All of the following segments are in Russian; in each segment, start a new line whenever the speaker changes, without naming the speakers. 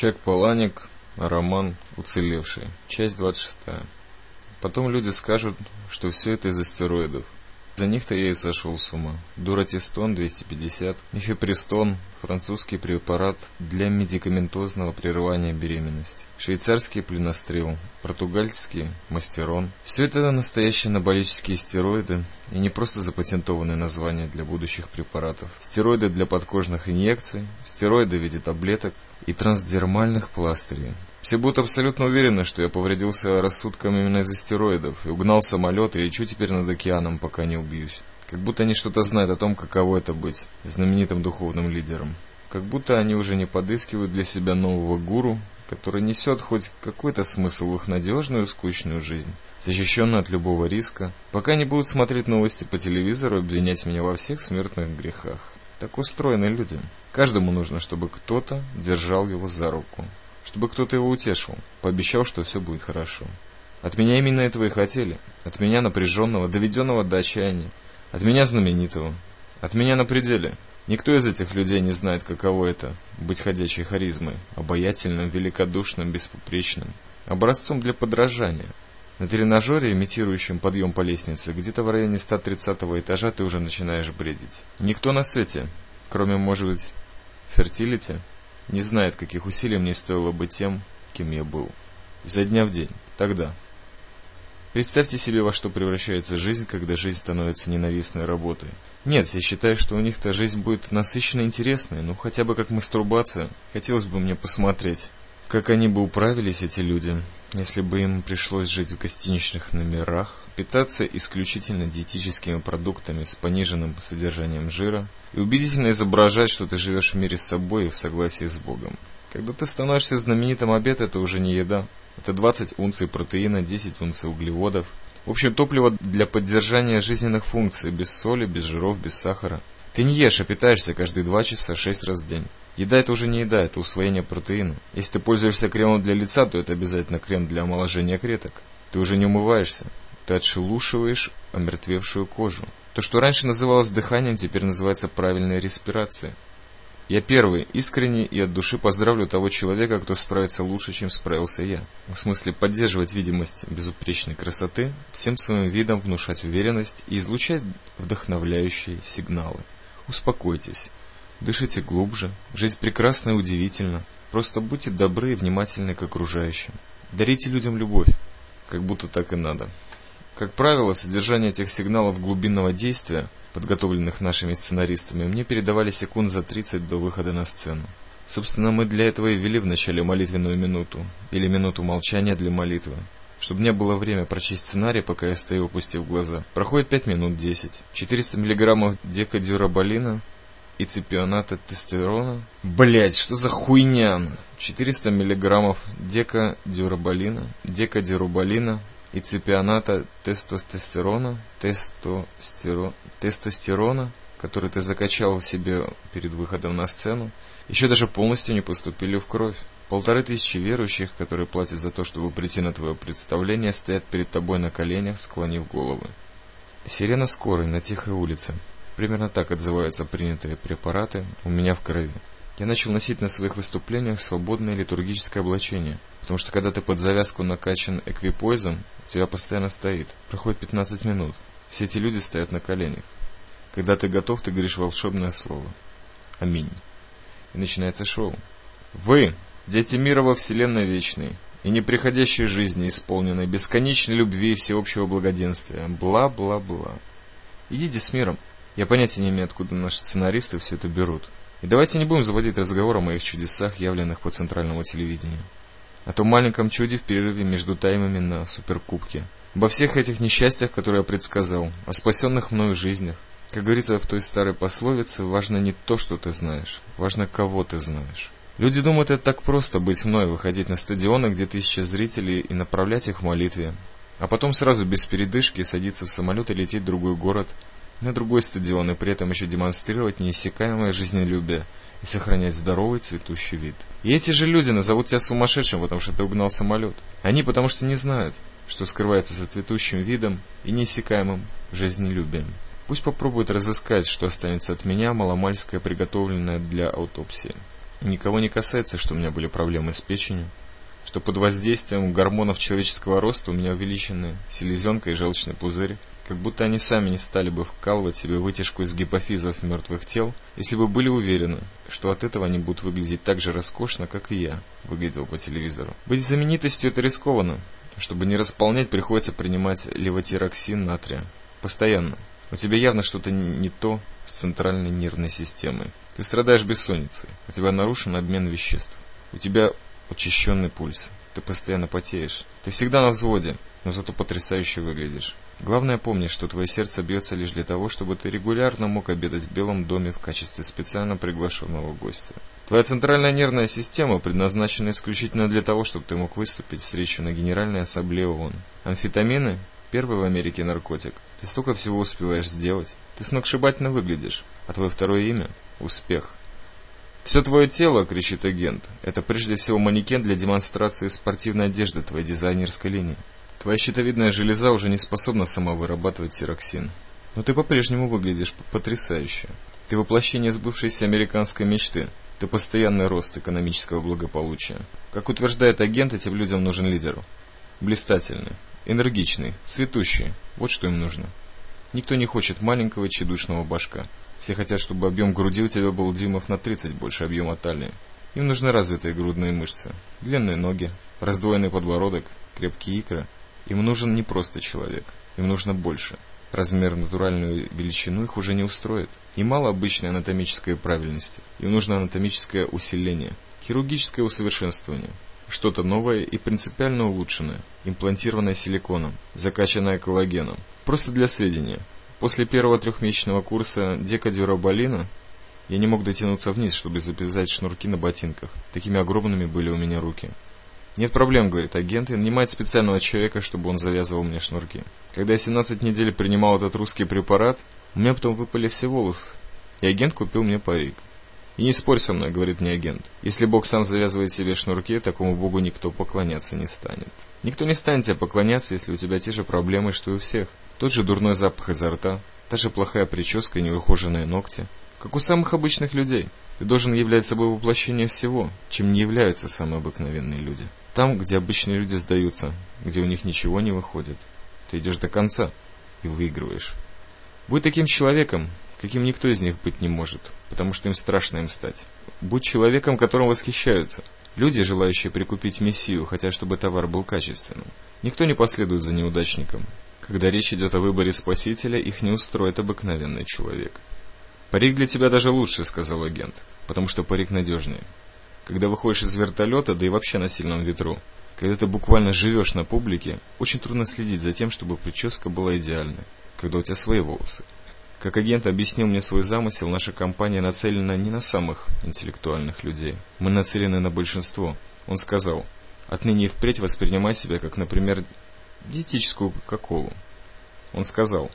Чек Паланик, роман «Уцелевший», часть 26. Потом люди скажут, что все это из астероидов. За них-то я и сошел с ума. Дуратистон 250, мифепристон, французский препарат для медикаментозного прерывания беременности, швейцарский плюнострел, португальский мастерон. Все это настоящие анаболические стероиды и не просто запатентованные названия для будущих препаратов. Стероиды для подкожных инъекций, стероиды в виде таблеток и трансдермальных пластырей. Все будут абсолютно уверены, что я повредился рассудком именно из-за стероидов и угнал самолет и лечу теперь над океаном, пока не убьюсь. Как будто они что-то знают о том, каково это быть знаменитым духовным лидером. Как будто они уже не подыскивают для себя нового гуру, который несет хоть какой-то смысл в их надежную скучную жизнь, защищенную от любого риска, пока не будут смотреть новости по телевизору и обвинять меня во всех смертных грехах. Так устроены люди. Каждому нужно, чтобы кто-то держал его за руку, чтобы кто-то его утешил, пообещал, что все будет хорошо. От меня именно этого и хотели. От меня напряженного, доведенного до отчаяния. От меня знаменитого. От меня на пределе. Никто из этих людей не знает, каково это — быть ходячей харизмой, обаятельным, великодушным, беспопречным, образцом для подражания. На тренажере, имитирующем подъем по лестнице, где-то в районе 130 этажа ты уже начинаешь бредить. Никто на свете, кроме, может быть, фертилити, не знает, каких усилий мне стоило быть тем, кем я был. Изо дня в день. Тогда. Представьте себе, во что превращается жизнь, когда жизнь становится ненавистной работой. Нет, я считаю, что у них-то жизнь будет насыщенно интересной, ну хотя бы как мастурбация. Хотелось бы мне посмотреть, как они бы управились, эти люди, если бы им пришлось жить в гостиничных номерах, питаться исключительно диетическими продуктами с пониженным содержанием жира и убедительно изображать, что ты живешь в мире с собой и в согласии с Богом. Когда ты становишься знаменитым, обед это уже не еда. Это 20 унций протеина, 10 унций углеводов. В общем, топливо для поддержания жизненных функций, без соли, без жиров, без сахара. Ты не ешь, а питаешься каждые 2 часа 6 раз в день. Еда это уже не еда, это усвоение протеина. Если ты пользуешься кремом для лица, то это обязательно крем для омоложения клеток. Ты уже не умываешься. Ты отшелушиваешь омертвевшую кожу. То, что раньше называлось дыханием, теперь называется правильной респирацией. Я первый, искренне и от души поздравлю того человека, кто справится лучше, чем справился я. В смысле поддерживать видимость безупречной красоты, всем своим видом внушать уверенность и излучать вдохновляющие сигналы. Успокойтесь. Дышите глубже. Жизнь прекрасна и удивительна. Просто будьте добры и внимательны к окружающим. Дарите людям любовь. Как будто так и надо. Как правило, содержание этих сигналов глубинного действия, подготовленных нашими сценаристами, мне передавали секунд за 30 до выхода на сцену. Собственно, мы для этого и ввели в начале молитвенную минуту, или минуту молчания для молитвы, чтобы не было время прочесть сценарий, пока я стою, опустив глаза. Проходит 5 минут 10. 400 миллиграммов декадюраболина, и цепионата тестостерона. Блять, что за хуйня? 400 миллиграммов декадюраболина, декадюраболина и цепионата тестостерона, тестостеро, тестостерона, который ты закачал в себе перед выходом на сцену, еще даже полностью не поступили в кровь. Полторы тысячи верующих, которые платят за то, чтобы прийти на твое представление, стоят перед тобой на коленях, склонив головы. Сирена скорой на тихой улице. Примерно так отзываются принятые препараты у меня в крови. Я начал носить на своих выступлениях свободное литургическое облачение, потому что когда ты под завязку накачан эквипойзом, у тебя постоянно стоит. Проходит 15 минут. Все эти люди стоят на коленях. Когда ты готов, ты говоришь волшебное слово. Аминь. И начинается шоу. Вы, дети мира во вселенной вечной, и неприходящей жизни, исполненной бесконечной любви и всеобщего благоденствия. Бла-бла-бла. Идите с миром. Я понятия не имею, откуда наши сценаристы все это берут. И давайте не будем заводить разговор о моих чудесах, явленных по центральному телевидению. О том маленьком чуде в перерыве между таймами на суперкубке. Обо всех этих несчастьях, которые я предсказал. О спасенных мною жизнях. Как говорится в той старой пословице, важно не то, что ты знаешь. Важно, кого ты знаешь. Люди думают, это так просто быть мной, выходить на стадионы, где тысяча зрителей, и направлять их в молитве. А потом сразу без передышки садиться в самолет и лететь в другой город, на другой стадион и при этом еще демонстрировать неиссякаемое жизнелюбие и сохранять здоровый цветущий вид. И эти же люди назовут тебя сумасшедшим, потому что ты угнал самолет. Они потому что не знают, что скрывается за цветущим видом и неиссякаемым жизнелюбием. Пусть попробуют разыскать, что останется от меня, маломальское, приготовленное для аутопсии. Никого не касается, что у меня были проблемы с печенью, что под воздействием гормонов человеческого роста у меня увеличены селезенка и желчный пузырь, как будто они сами не стали бы вкалывать себе вытяжку из гипофизов мертвых тел, если бы были уверены, что от этого они будут выглядеть так же роскошно, как и я выглядел по телевизору. Быть знаменитостью это рискованно. Чтобы не располнять, приходится принимать левотироксин натрия. Постоянно. У тебя явно что-то не то с центральной нервной системой. Ты страдаешь бессонницей. У тебя нарушен обмен веществ. У тебя учащенный пульс. Ты постоянно потеешь. Ты всегда на взводе, но зато потрясающе выглядишь. Главное помни, что твое сердце бьется лишь для того, чтобы ты регулярно мог обедать в Белом доме в качестве специально приглашенного гостя. Твоя центральная нервная система предназначена исключительно для того, чтобы ты мог выступить в встречу на Генеральной Ассамблее ООН. Амфетамины – первый в Америке наркотик. Ты столько всего успеваешь сделать. Ты сногсшибательно выглядишь. А твое второе имя – успех. «Все твое тело, — кричит агент, — это прежде всего манекен для демонстрации спортивной одежды твоей дизайнерской линии. Твоя щитовидная железа уже не способна сама вырабатывать тироксин. Но ты по-прежнему выглядишь потрясающе. Ты воплощение сбывшейся американской мечты. Ты постоянный рост экономического благополучия. Как утверждает агент, этим людям нужен лидер. Блистательный, энергичный, цветущий. Вот что им нужно. Никто не хочет маленького чедушного башка. Все хотят, чтобы объем груди у тебя был дюймов на 30 больше объема талии. Им нужны развитые грудные мышцы, длинные ноги, раздвоенный подбородок, крепкие икры. Им нужен не просто человек, им нужно больше. Размер натуральную величину их уже не устроит. И мало обычной анатомической правильности. Им нужно анатомическое усиление, хирургическое усовершенствование. Что-то новое и принципиально улучшенное, имплантированное силиконом, закачанное коллагеном. Просто для сведения, После первого трехмесячного курса декадюроболина я не мог дотянуться вниз, чтобы записать шнурки на ботинках. Такими огромными были у меня руки. «Нет проблем», — говорит агент, и нанимает специального человека, чтобы он завязывал мне шнурки. Когда я 17 недель принимал этот русский препарат, у меня потом выпали все волосы, и агент купил мне парик. «И не спорь со мной», — говорит мне агент. «Если Бог сам завязывает себе шнурки, такому Богу никто поклоняться не станет». Никто не станет тебе поклоняться, если у тебя те же проблемы, что и у всех. Тот же дурной запах изо рта, та же плохая прическа и неухоженные ногти. Как у самых обычных людей. Ты должен являть собой воплощение всего, чем не являются самые обыкновенные люди. Там, где обычные люди сдаются, где у них ничего не выходит, ты идешь до конца и выигрываешь. Будь таким человеком, каким никто из них быть не может, потому что им страшно им стать. Будь человеком, которым восхищаются. Люди, желающие прикупить мессию, хотят, чтобы товар был качественным. Никто не последует за неудачником. Когда речь идет о выборе спасителя, их не устроит обыкновенный человек. «Парик для тебя даже лучше», — сказал агент, — «потому что парик надежнее. Когда выходишь из вертолета, да и вообще на сильном ветру, когда ты буквально живешь на публике, очень трудно следить за тем, чтобы прическа была идеальной, когда у тебя свои волосы. Как агент объяснил мне свой замысел, наша компания нацелена не на самых интеллектуальных людей. Мы нацелены на большинство. Он сказал, отныне и впредь воспринимай себя как, например, диетическую кока-колу. Он сказал,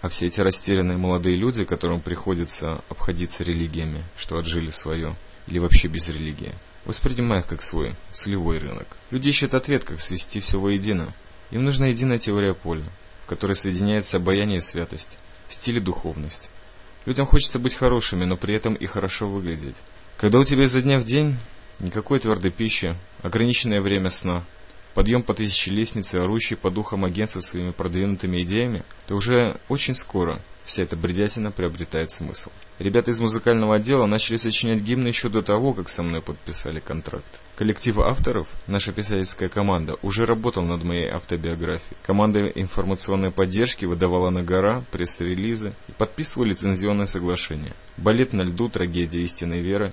а все эти растерянные молодые люди, которым приходится обходиться религиями, что отжили свое, или вообще без религии, воспринимай их как свой, солевой рынок. Люди ищут ответ, как свести все воедино. Им нужна единая теория поля, в которой соединяется обаяние и святость стиль и духовность. Людям хочется быть хорошими, но при этом и хорошо выглядеть. Когда у тебя изо дня в день никакой твердой пищи, ограниченное время сна, подъем по тысяче лестниц орущий по духам агент со своими продвинутыми идеями, то уже очень скоро вся эта бредятина приобретает смысл. Ребята из музыкального отдела начали сочинять гимны еще до того, как со мной подписали контракт. Коллектив авторов, наша писательская команда, уже работал над моей автобиографией. Команда информационной поддержки выдавала на гора пресс-релизы и подписывала лицензионное соглашение. Балет на льду, трагедия истинной веры,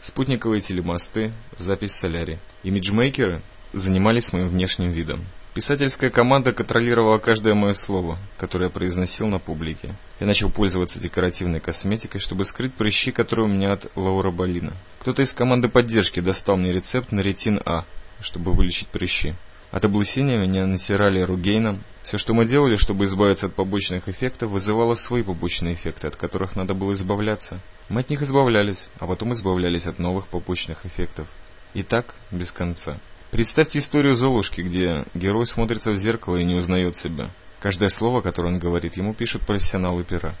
спутниковые телемосты, запись в соляре. Имиджмейкеры занимались моим внешним видом. Писательская команда контролировала каждое мое слово, которое я произносил на публике. Я начал пользоваться декоративной косметикой, чтобы скрыть прыщи, которые у меня от Лаура Болина. Кто-то из команды поддержки достал мне рецепт на ретин А, чтобы вылечить прыщи. От облысения меня натирали ругейном. Все, что мы делали, чтобы избавиться от побочных эффектов, вызывало свои побочные эффекты, от которых надо было избавляться. Мы от них избавлялись, а потом избавлялись от новых побочных эффектов. И так без конца. Представьте историю Золушки, где герой смотрится в зеркало и не узнает себя. Каждое слово, которое он говорит, ему пишут профессионалы пера.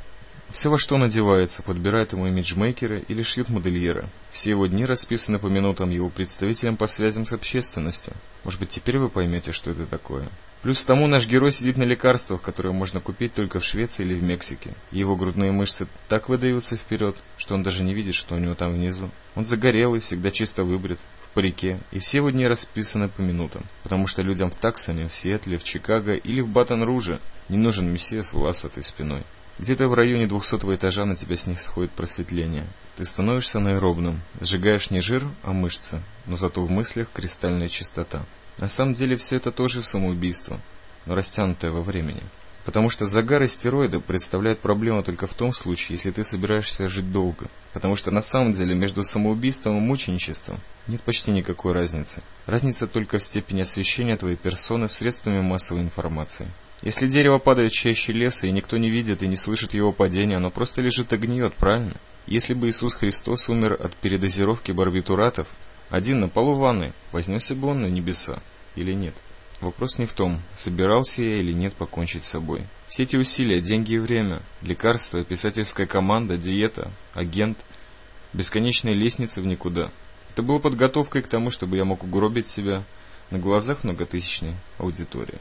Все, во что он одевается, подбирают ему имиджмейкеры или шьют модельеры. Все его дни расписаны по минутам его представителям по связям с общественностью. Может быть, теперь вы поймете, что это такое. Плюс к тому наш герой сидит на лекарствах, которые можно купить только в Швеции или в Мексике. его грудные мышцы так выдаются вперед, что он даже не видит, что у него там внизу. Он загорелый, всегда чисто выбрит, в парике, и все его дни расписаны по минутам. Потому что людям в Таксоне, в Сиэтле, в Чикаго или в Батон-Руже не нужен мессия с волосатой спиной. Где-то в районе двухсотого этажа на тебя с них сходит просветление. Ты становишься наэробным, сжигаешь не жир, а мышцы, но зато в мыслях кристальная чистота. На самом деле все это тоже самоубийство, но растянутое во времени. Потому что загар и стероиды представляют проблему только в том случае, если ты собираешься жить долго. Потому что на самом деле между самоубийством и мученичеством нет почти никакой разницы. Разница только в степени освещения твоей персоны средствами массовой информации. Если дерево падает чаще леса, и никто не видит и не слышит его падения, оно просто лежит и гниет, правильно? Если бы Иисус Христос умер от передозировки барбитуратов, один на полу ванны, вознесся бы он на небеса или нет? Вопрос не в том, собирался я или нет покончить с собой. Все эти усилия, деньги и время, лекарства, писательская команда, диета, агент, бесконечные лестницы в никуда. Это было подготовкой к тому, чтобы я мог угробить себя на глазах многотысячной аудитории.